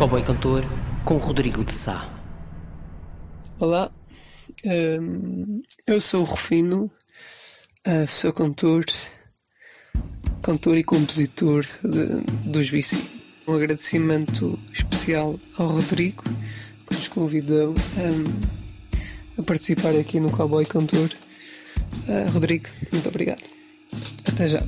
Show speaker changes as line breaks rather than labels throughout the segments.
Cowboy Cantor com Rodrigo de Sá.
Olá, hum, eu sou o Rufino, uh, sou cantor, cantor e compositor de, dos BC. Um agradecimento especial ao Rodrigo que nos convidou um, a participar aqui no Cowboy Cantor. Uh, Rodrigo, muito obrigado. Até já.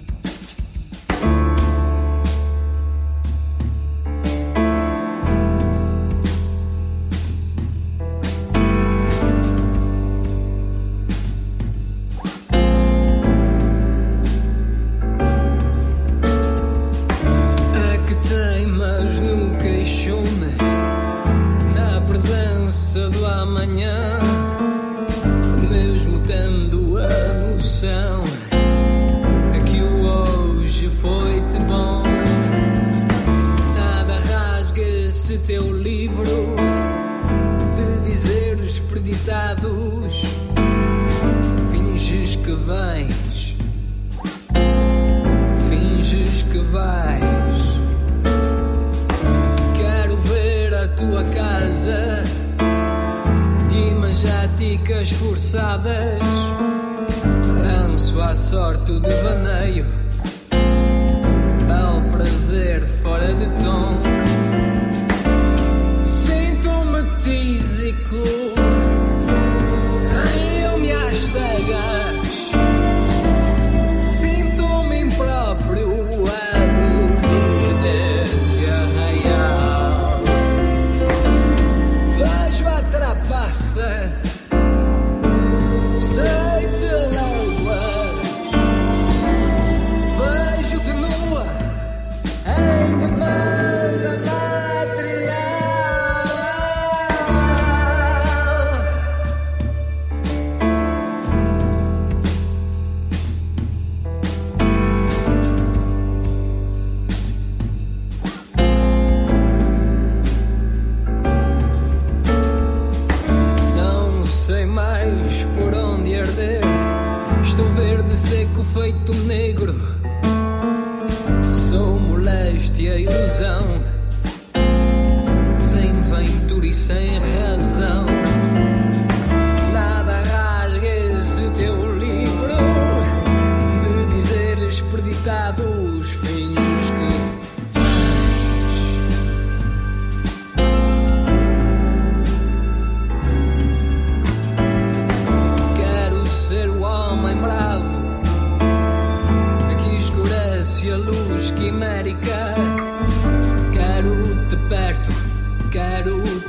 mal bravo Aqui escurece a luz quimérica. Quero-te perto, quero-te.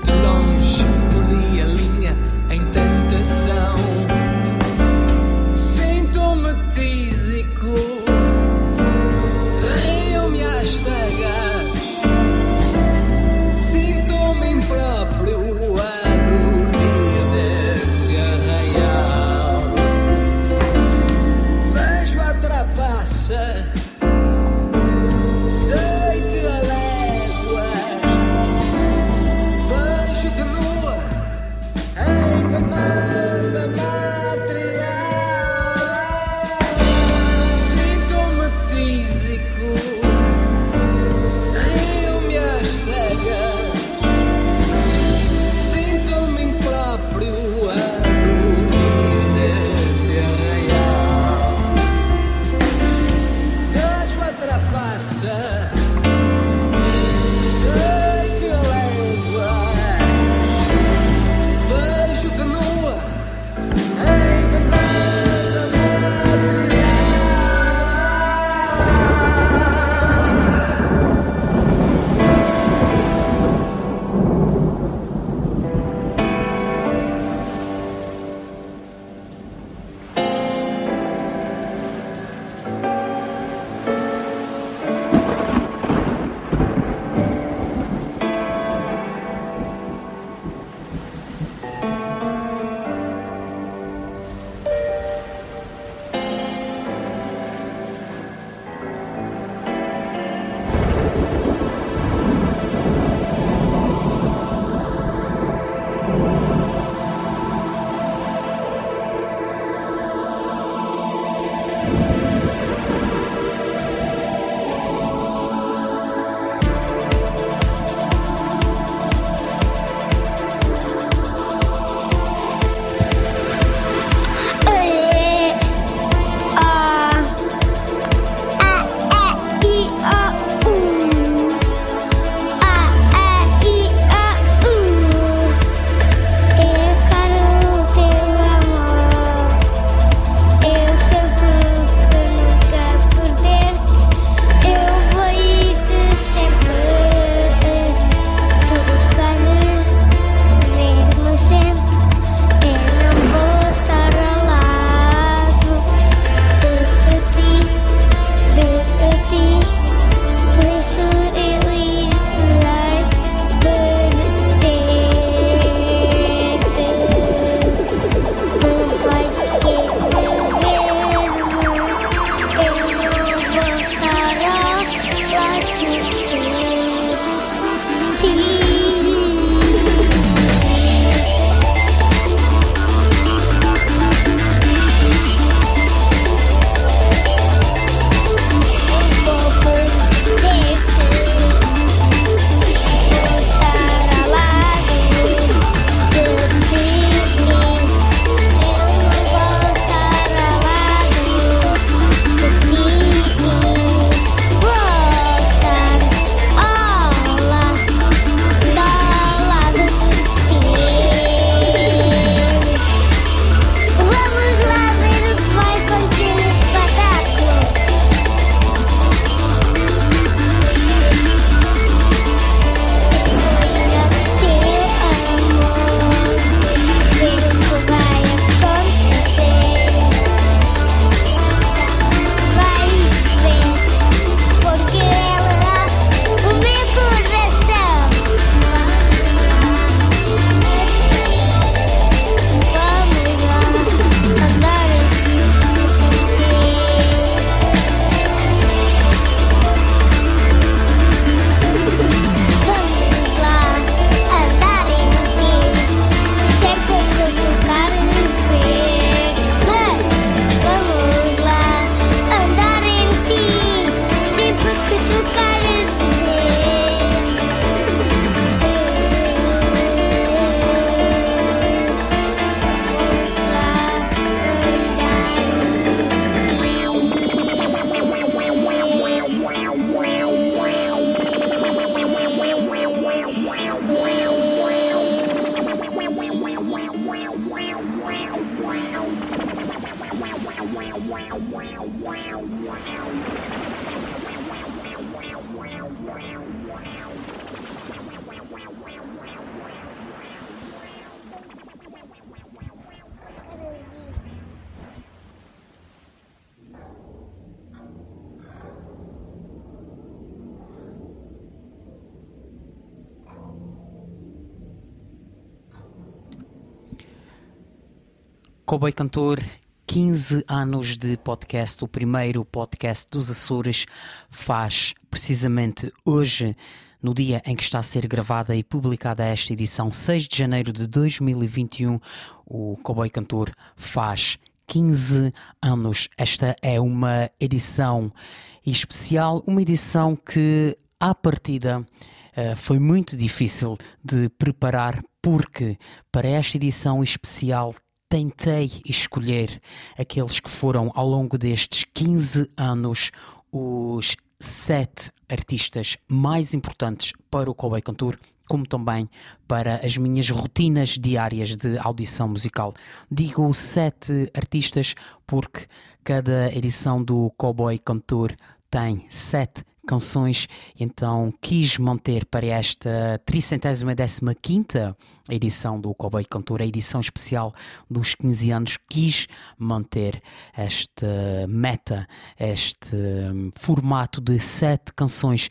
Cantor, 15 anos de podcast, o primeiro podcast dos Açores, faz precisamente hoje, no dia em que está a ser gravada e publicada esta edição, 6 de janeiro de 2021, o Cowboy Cantor faz 15 anos. Esta é uma edição especial, uma edição que, à partida, eh, foi muito difícil de preparar porque para esta edição especial tentei escolher aqueles que foram ao longo destes 15 anos os sete artistas mais importantes para o Cowboy Cantor, como também para as minhas rotinas diárias de audição musical. Digo sete artistas porque cada edição do Cowboy Cantor tem sete canções, então quis manter para esta 315 edição do Cowboy Cantor, a edição especial dos 15 anos, quis manter esta meta, este hum, formato de sete canções.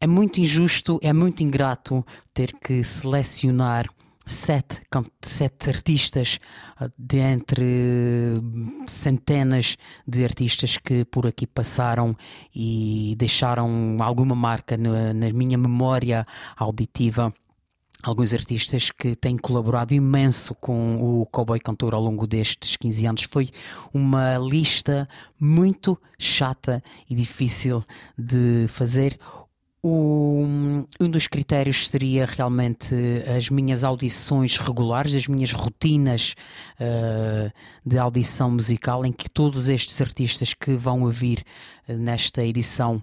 É muito injusto, é muito ingrato ter que selecionar sete, sete artistas ah, dentre centenas de artistas que por aqui passaram e deixaram alguma marca na, na minha memória auditiva alguns artistas que têm colaborado imenso com o Cowboy Cantor ao longo destes 15 anos. Foi uma lista muito chata e difícil de fazer. O, um dos critérios seria realmente as minhas audições regulares, as minhas rotinas uh, de audição musical, em que todos estes artistas que vão ouvir uh, nesta edição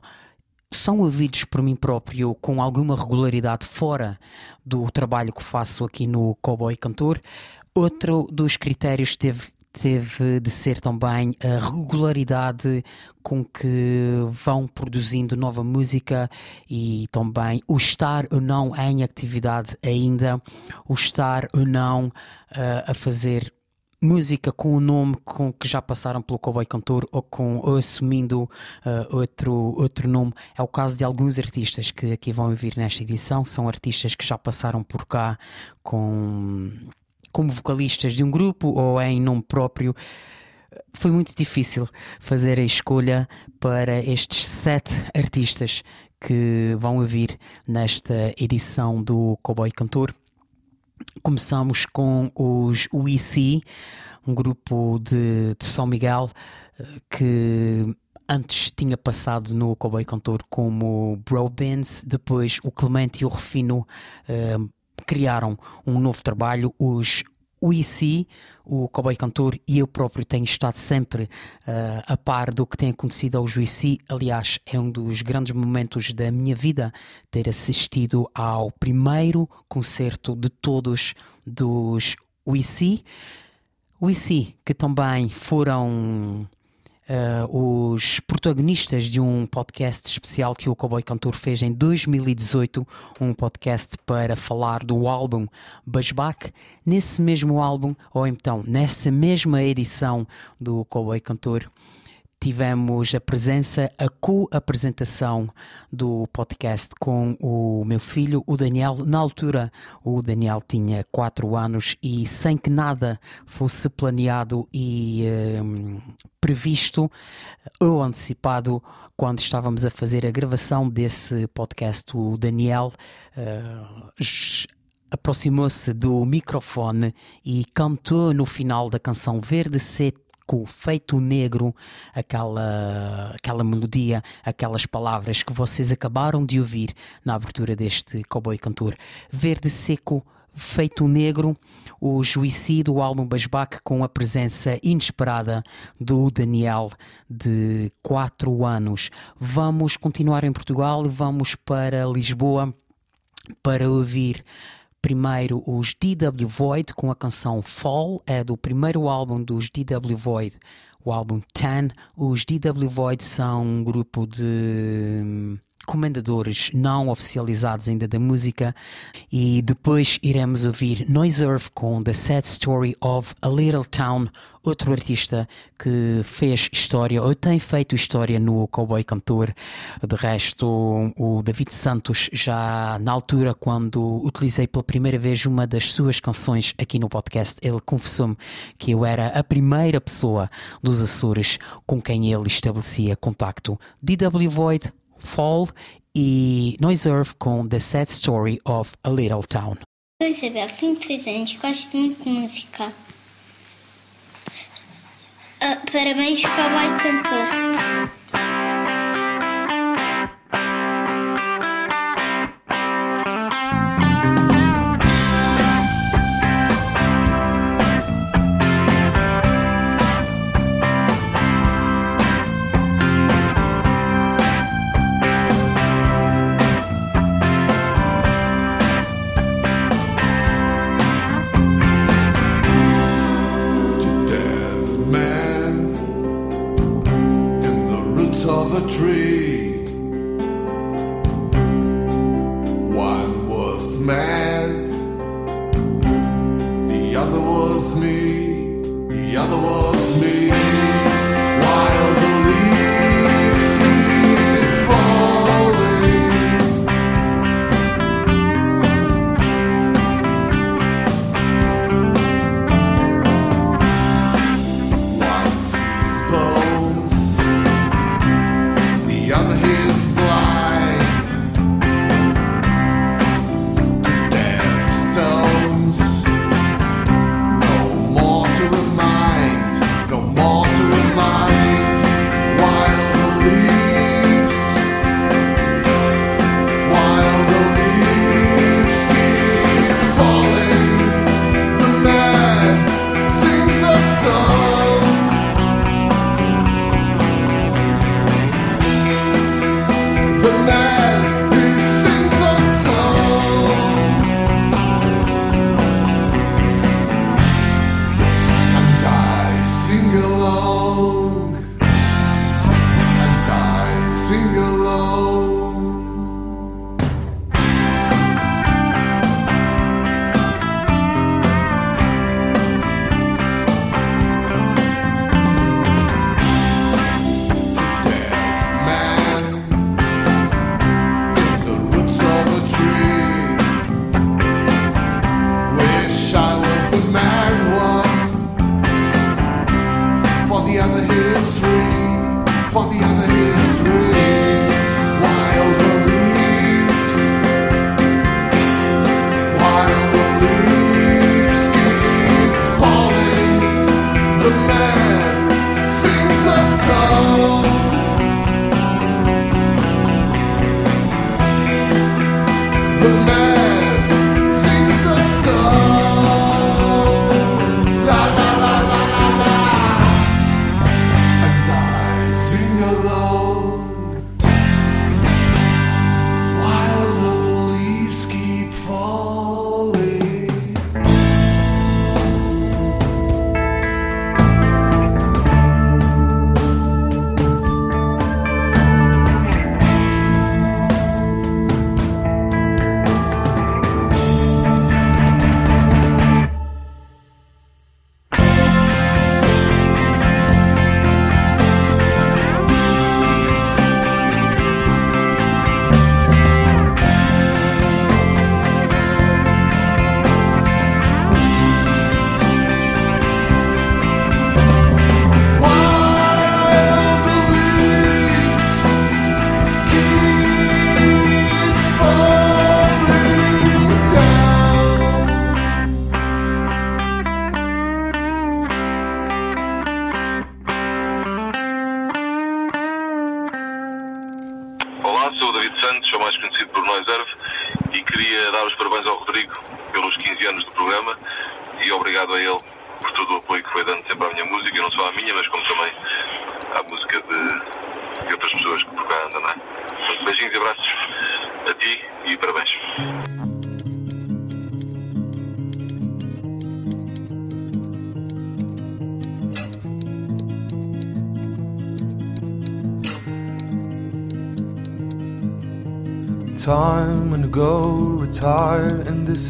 são ouvidos por mim próprio com alguma regularidade fora do trabalho que faço aqui no Cowboy Cantor. Outro dos critérios teve teve de ser também a regularidade com que vão produzindo nova música e também o estar ou não em atividade ainda, o estar ou não uh, a fazer música com o nome com que já passaram pelo Cowboy Cantor ou, com, ou assumindo uh, outro, outro nome. É o caso de alguns artistas que aqui vão vir nesta edição, são artistas que já passaram por cá com como vocalistas de um grupo ou em nome próprio. Foi muito difícil fazer a escolha para estes sete artistas que vão ouvir nesta edição do Cowboy Cantor. Começamos com os UIC, um grupo de, de São Miguel eh, que antes tinha passado no Cowboy Cantor como Bro Bands, depois o Clemente e o Refino uh, criaram um novo trabalho, os o IC, o Cowboy Cantor e eu próprio tenho estado sempre uh, a par do que tem acontecido aos UIC. Aliás, é um dos grandes momentos da minha vida ter assistido ao primeiro concerto de todos dos UIC. UIC, que também foram uh, os protagonistas de um podcast especial que o Cowboy Cantor fez em 2018, um podcast para falar do álbum Bushback. Nesse mesmo álbum, ou então nessa mesma edição do Cowboy Cantor, tivemos a presença, a co-apresentação do podcast com o meu filho, o Daniel. Na altura, o Daniel tinha 4 anos e sem que nada fosse planeado e um, previsto ou antecipado, quando estávamos a fazer a gravação desse podcast, o Daniel. Uh, aproximou-se do microfone e cantou no final da canção Verde Seco feito negro, aquela, aquela melodia, aquelas palavras que vocês acabaram de ouvir na abertura deste Cowboy Cantor. Verde seco, feito negro, o juicídio do álbum Basbac com a presença inesperada do Daniel de 4 anos. Vamos continuar em Portugal, vamos para Lisboa para ouvir Primeiro os DW Void com a canção Fall, é do primeiro álbum dos DW Void, o álbum 10. Os DW Void são um grupo de comendadores não oficializados ainda da música e depois iremos ouvir Noise Earth com The Sad Story of a Little Town, outro artista que fez história ou tem feito história no cowboy cantor. De resto, o David Santos já na altura quando utilizei pela primeira vez uma das suas canções aqui no podcast, ele confessou-me que eu era a primeira pessoa dos Açores com quem ele estabelecia contacto. DW Void Fall e Noise Earth com The Sad Story of a Little Town.
Eu, Isabel, tenho 6 anos, gosto muito de música. Uh, parabéns
para o
cantor.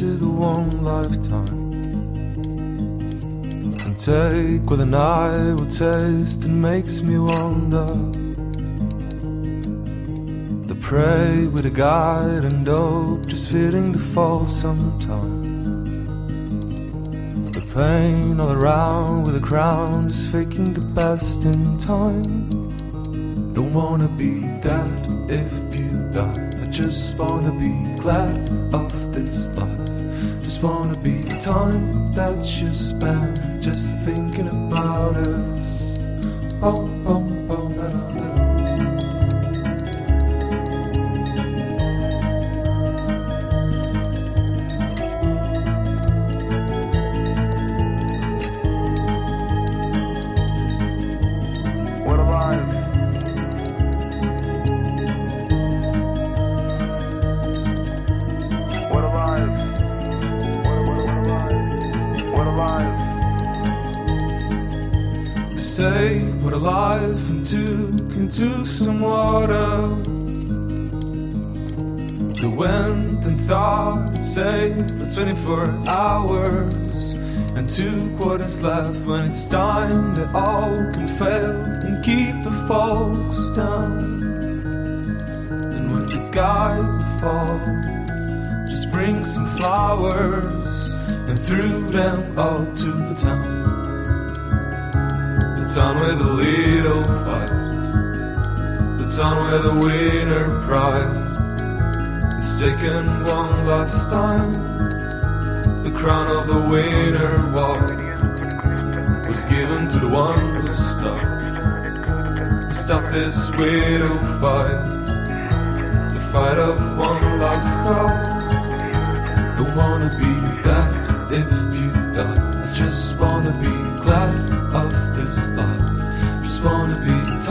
This is the one lifetime. And take what an eye will taste and makes me wonder. The prey with a guide and dope, just fitting the fall sometime. The pain all around with a crown, just faking the best in time. Don't wanna be dead if you die. I just wanna be glad of this be time that you spend just thinking about us.
Life
into some water. They went and thought it's safe for 24 hours. And two quarters left when it's time they all can fail and keep the folks down. And when the guide would fall, just bring some flowers and threw them all to the town. Town where the little fight, the town where the winner pride is taken one last time. The crown of the winner walk was given to the one who stopped, stop this widow fight, the fight of one last star. Don't wanna be dead if you die. I just wanna be glad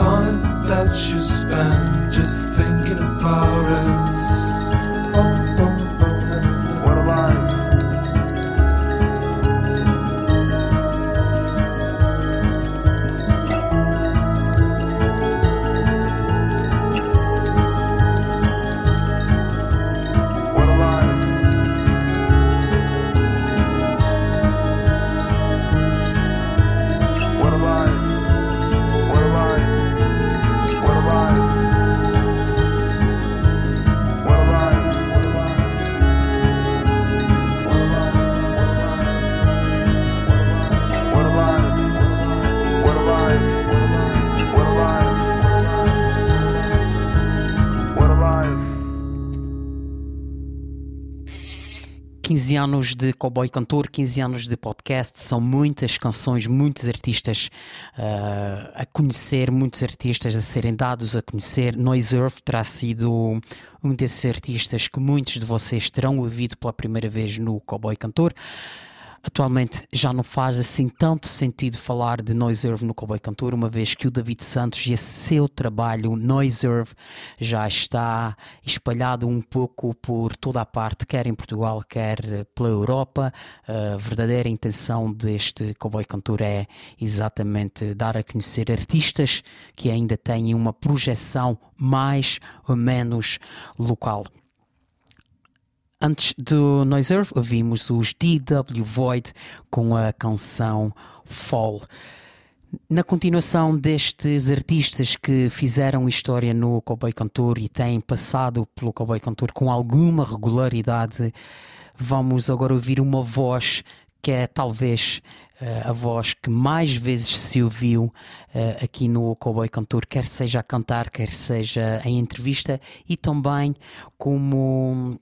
time that you spend just thinking about us. Oh,
anos de cowboy cantor, 15 anos de podcast, são muitas canções, muitos artistas ah, a conhecer, muitos artistas a serem dados a conhecer. Noise Earth terá sido um desses artistas que muitos de vocês terão ouvido pela primeira vez no Cowboy Cantor. Atualmente já não faz assim tanto sentido falar de Noiserve no Cowboy Cantor, uma vez que o David Santos e seu trabalho Noiserve já está espalhado um pouco por toda a parte, quer em Portugal, quer eh, pela Europa. A verdadeira intenção deste Cowboy Cantor é exatamente dar a conhecer artistas que ainda têm uma projeção mais ou menos local. Antes do Noise Earth, ouvimos os DW Void com a canção Fall. Na continuação destes artistas que fizeram história no Cowboy Cantor e têm passado pelo Cowboy Cantor com alguma regularidade, vamos agora ouvir uma voz que é talvez eh, a voz que mais vezes se ouviu eh, aqui no Cowboy Cantor, quer seja a cantar, quer seja em entrevista, e também como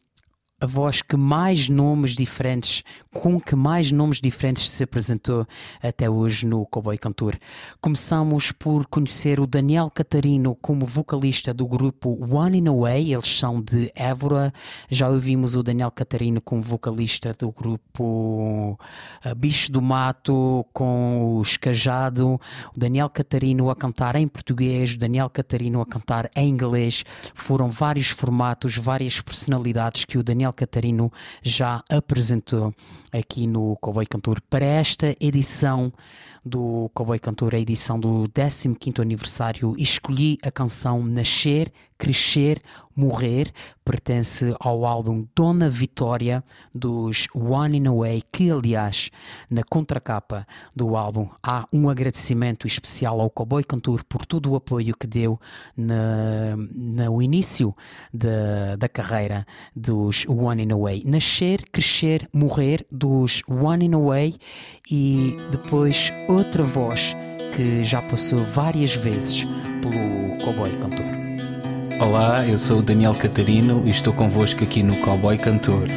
a voz que mais nomes diferentes, com que mais nomes diferentes se apresentou até hoje no Cowboy Cantor. Começamos por conhecer o Daniel Catarino como vocalista do grupo One in a Way, eles são de Évora. Já ouvimos o Daniel Catarino como vocalista do grupo uh, Bicho do Mato, com o Escajado, o Daniel Catarino a cantar em português, o Daniel Catarino a cantar em inglês. Foram vários formatos, várias personalidades que o Daniel Catarino já apresentou aqui no Cowboy Cantor. Para esta edição do Cowboy Cantor, a edição do 15º aniversário, escolhi a canção Nascer, Crescer, Morrer pertence ao álbum Dona Vitória dos One in a Way, que aliás na contracapa do álbum há um agradecimento especial ao Cowboy Cantor por todo o apoio que deu na, no início da, da carreira dos One in a Way. Nascer, crescer, morrer dos One in a Way e depois outra voz que já passou várias vezes pelo Cowboy Cantor.
Olá, eu sou o Daniel Catarino e estou convosco aqui no Cowboy Cantor.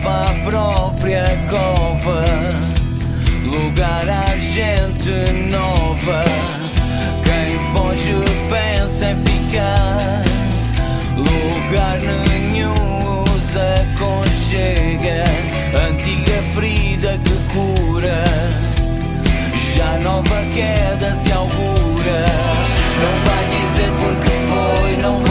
Cava a própria cova, lugar à gente nova. Quem foge pensa em ficar, lugar nenhum os aconchega. Antiga ferida que cura, já nova queda se augura. Não vai dizer porque foi, não vai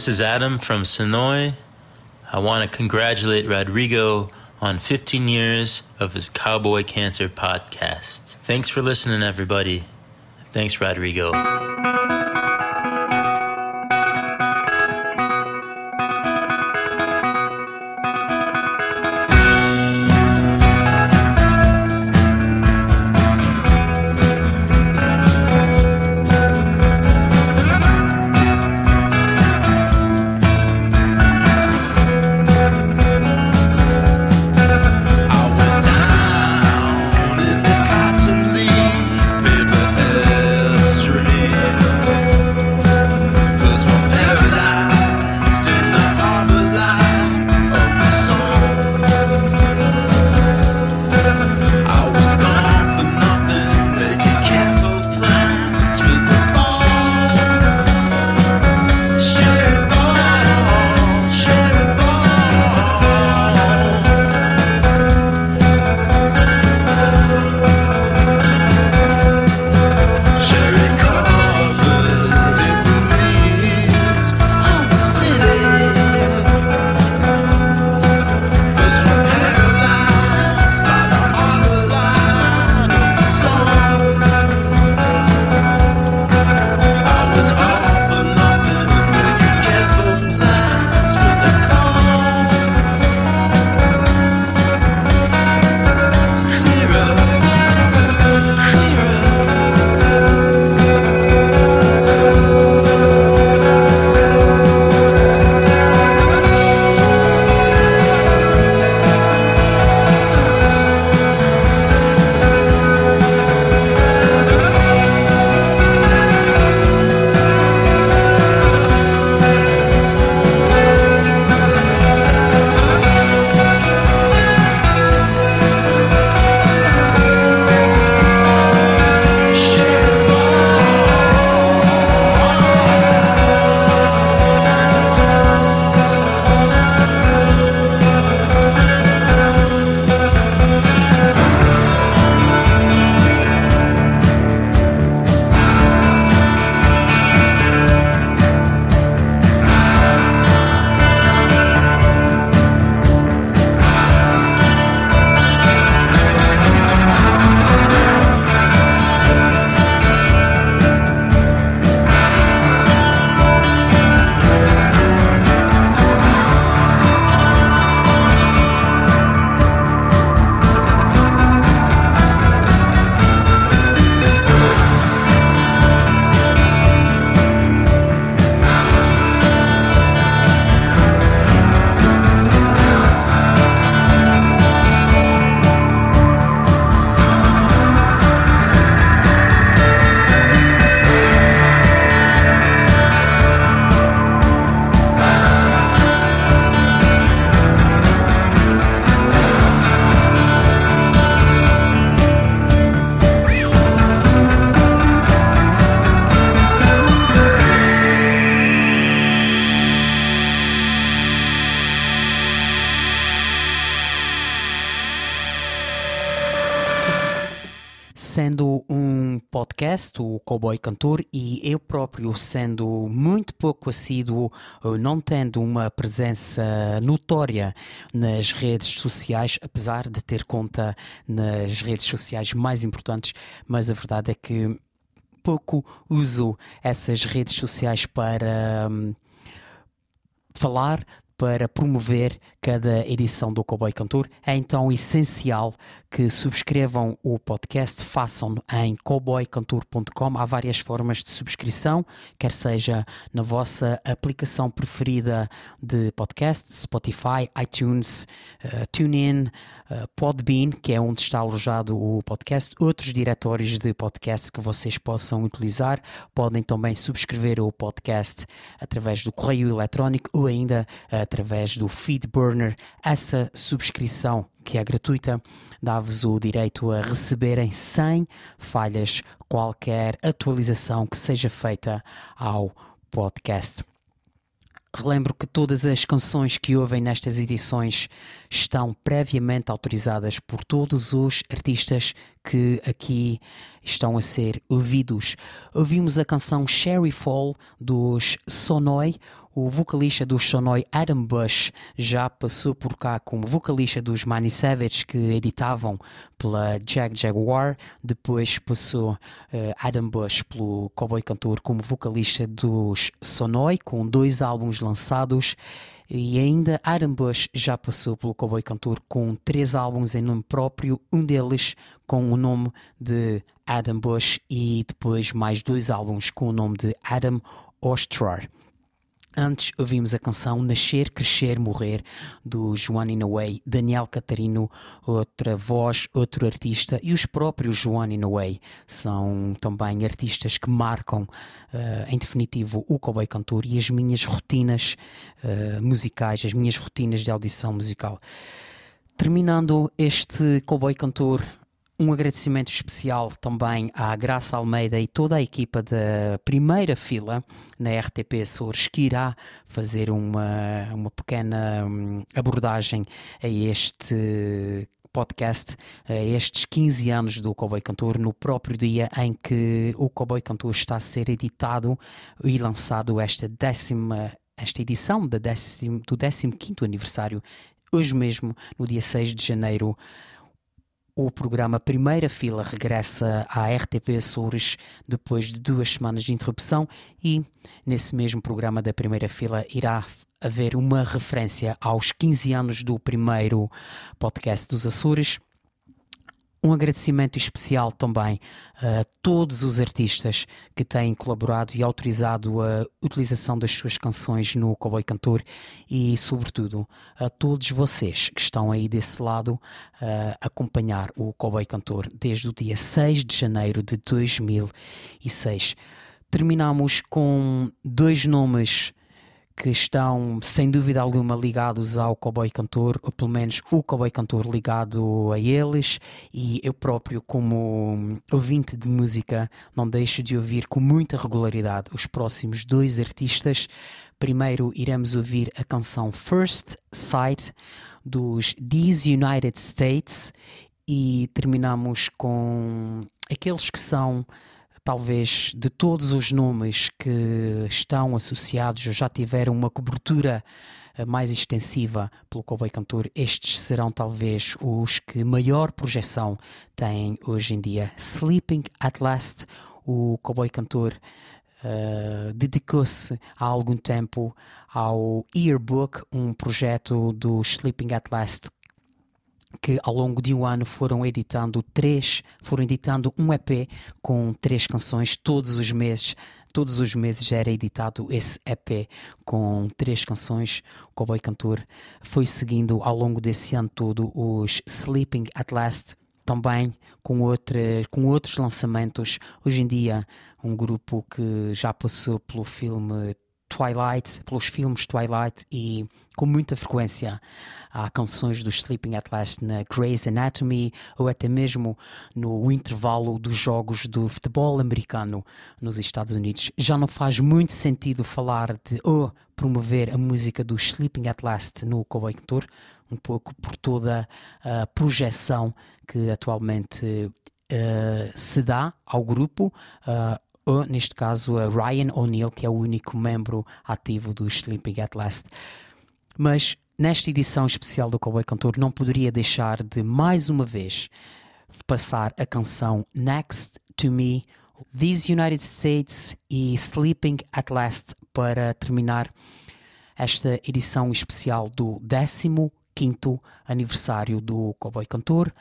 This is Adam from Sonoy. I want to congratulate Rodrigo on 15 years of his Cowboy Cancer podcast. Thanks for listening, everybody. Thanks, Rodrigo.
Podcast, o Cowboy Cantor, e eu próprio sendo muito pouco assíduo, ou não tendo uma presença notória nas redes sociais, apesar de ter conta nas redes sociais mais importantes, mas a verdade é que pouco uso essas redes sociais para hum, falar, para promover cada edição do Cowboy Cantor. É então essencial que subscrevam o podcast, façam-no em cowboycantor.com. Há várias formas de subscrição, quer seja na vossa aplicação preferida de podcast, Spotify, iTunes, uh, TuneIn, uh, Podbean, que é onde está alojado o podcast, outros diretórios de podcast que vocês possam utilizar. Podem também subscrever o podcast através do correio eletrónico ou ainda através do Essa subscrição, que é gratuita, dá-vos o direito a receberem sem falhas qualquer atualização que seja feita ao podcast. Relembro que todas as canções que ouvem nestas edições estão previamente autorizadas por todos os artistas que aqui estão a ser ouvidos. Ouvimos a canção Sherry Fall dos Sonoy. O vocalista dos Sonoy, Adam Bush, já passou por cá como vocalista dos Money Savage, que editavam pela Jag Jaguar. Depois passou uh, Adam Bush pelo Cowboy Cantor como vocalista dos Sonoy, com dois álbuns lançados. E ainda Adam Bush já passou pelo Cowboy Cantor com três álbuns em nome próprio, um deles com o nome de Adam Bush e depois mais dois álbuns com o nome de Adam Ostrar. Antes ouvimos a canção Nascer, Crescer, Morrer dos One in a Way, Daniel Catarino, outra voz, outro artista, e os próprios One in a Way são também artistas que marcam, uh, em definitivo, o Cowboy Cantor e as minhas rotinas uh, musicais, as minhas rotinas de audição musical. Terminando este Cowboy Cantor um agradecimento especial também à Graça Almeida e toda a equipa da primeira fila na RTP Açores, que irá fazer uma, uma pequena hum, abordagem a este podcast estes 15 anos do Cowboy Cantor, no próprio dia em que o Cowboy Cantor está a ser editado e lançado esta décima esta edição décimo, do 15 aniversário, hoje mesmo, no dia 6 de janeiro, o programa Primeira Fila regressa à RTP Açores depois de duas semanas de interrupção e nesse mesmo programa da Primeira Fila irá haver uma referência aos 15 anos do primeiro podcast dos Açores um agradecimento especial também a todos os artistas que têm colaborado e autorizado a utilização das suas canções no Cowboy Cantor e, sobretudo, a todos vocês que estão aí desse lado a acompanhar o Cowboy Cantor desde o dia 6 de janeiro de 2006. Terminamos com dois nomes que estão sem dúvida alguma ligados ao Cowboy Cantor, ou pelo menos o Cowboy Cantor ligado a eles, e eu próprio, como ouvinte de música, não deixo de ouvir com muita regularidade os próximos dois artistas. Primeiro iremos ouvir a canção First Sight dos These United States e terminamos com aqueles que são talvez de todos os nomes que estão associados ou já tiveram uma cobertura eh, mais extensiva pelo Cowboy Cantor, estes serão talvez os que maior projeção têm hoje em dia. Sleeping at Last, o Cowboy Cantor uh, dedicou-se há algum tempo ao Earbook, um projeto do Sleeping at Last que ao longo de um ano foram editando três, foram editando um EP com três canções todos os meses. Todos os meses era editado esse EP com três canções. O Cowboy Cantor foi seguindo ao longo desse ano todo os Sleeping at Last, também com, outra, com outros lançamentos. Hoje em dia, um grupo que já passou pelo filme Twilight, pelos filmes Twilight e com muita frequência há canções do Sleeping at Last na Grey's Anatomy ou até mesmo no intervalo dos jogos do futebol americano nos Estados Unidos. Já não faz muito sentido falar de ou oh, promover a música do Sleeping at Last no Cowboy Tour, um pouco por toda a projeção que atualmente uh, se dá ao grupo. Uh, ou, neste caso, a Ryan O'Neill, que é o único membro ativo do Sleeping at Last. Mas nesta edição especial do Cowboy Cantor não poderia deixar de mais uma vez passar a canção Next to Me, These United States e Sleeping at Last para terminar esta edição especial do 15º aniversário do Cowboy Cantor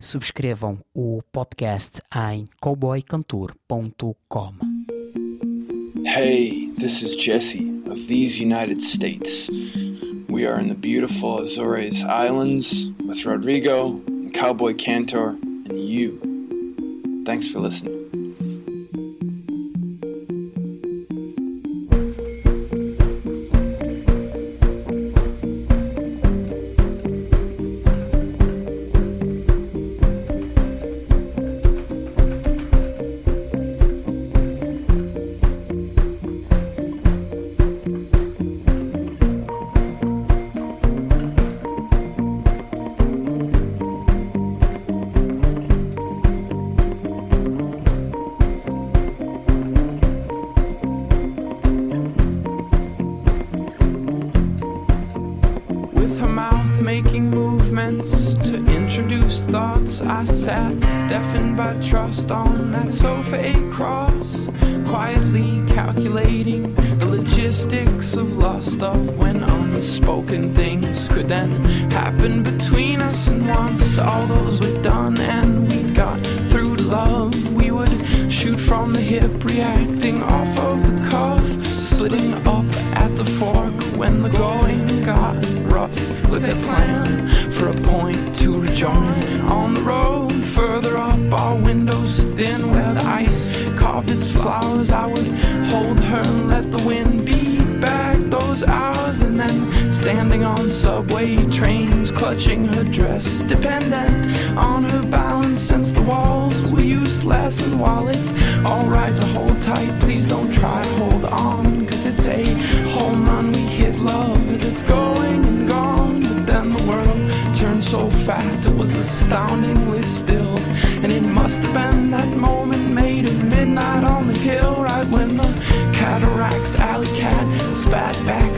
subscrevam o podcast em cowboycantor.com.
Hey, this is Jesse of these United States. We are in the beautiful Azores Islands with Rodrigo and Cowboy Cantor and you. Thanks for listening. Tight, please don't try to hold on, cause it's a home run. We hit love as it's going and gone, but then the world turned so fast, it was astoundingly still. And it must have been that moment made of midnight on the hill, right when the cataracts alley cat spat back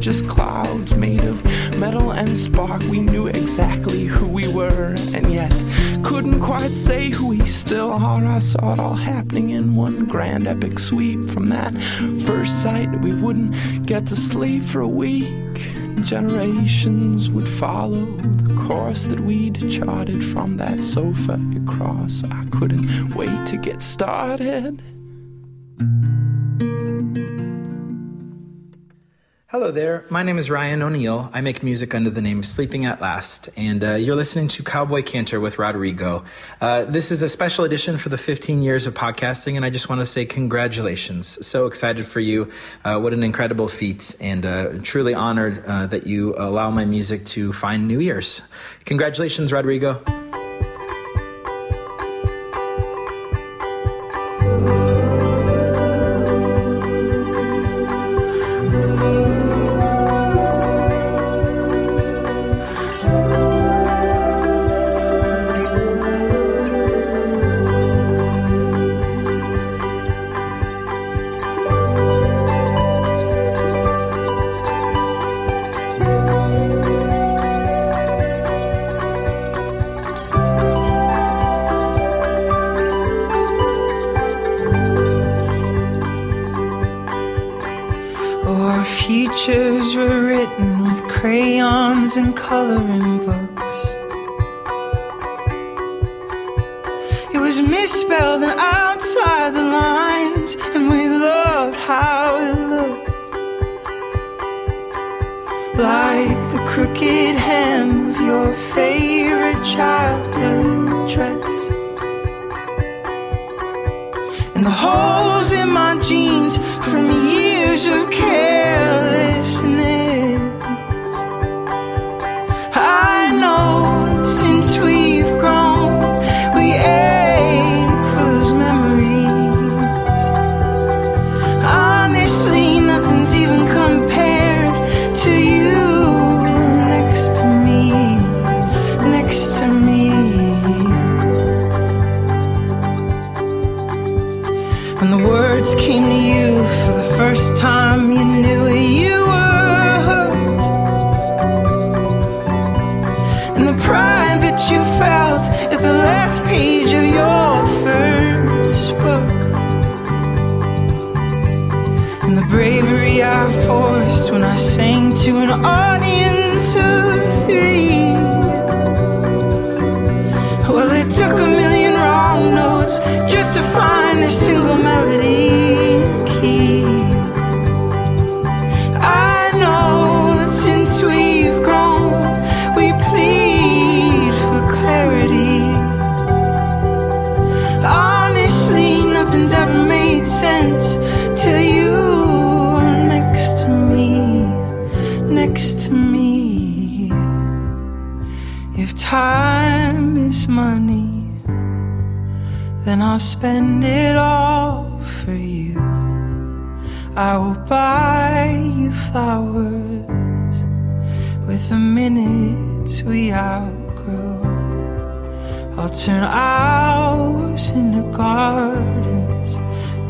just clouds made of metal and spark. We knew exactly who we were, and yet couldn't quite say who we still are. I saw it all happening in one grand epic sweep. From that first sight, we wouldn't get to sleep for a week. Generations would follow the course that we'd charted from that sofa across. I couldn't wait to get started.
Hello there. My name is Ryan O'Neill. I make music under the name Sleeping at Last, and uh, you're listening to Cowboy Cantor with Rodrigo. Uh, this is a special edition for the 15 years of podcasting, and I just want to say congratulations. So excited for you. Uh, what an incredible feat, and uh, truly honored uh, that you allow my music to find new ears. Congratulations, Rodrigo.
With the
minutes we outgrow. I'll turn hours into gardens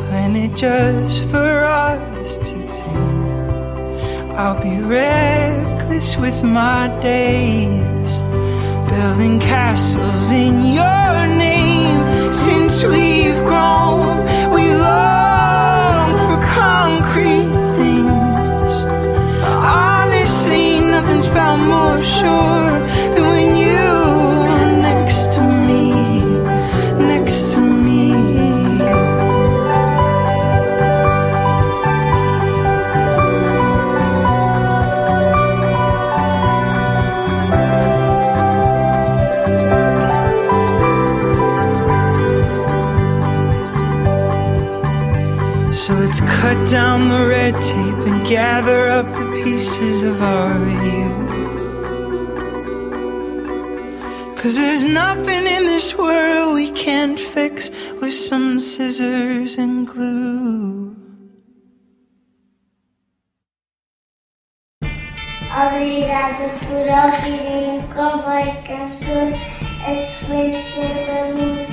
planted just for us to tend. I'll be reckless with my days, building castles in your name. Since we've grown, felt more sure than when you are next to me, next to me. So let's cut down the red tape and gather up the pieces of our youth. Cause there's nothing in this world we can't fix with some scissors and glue.
Obrigada por ouvirem com voz cantor a excelência da música.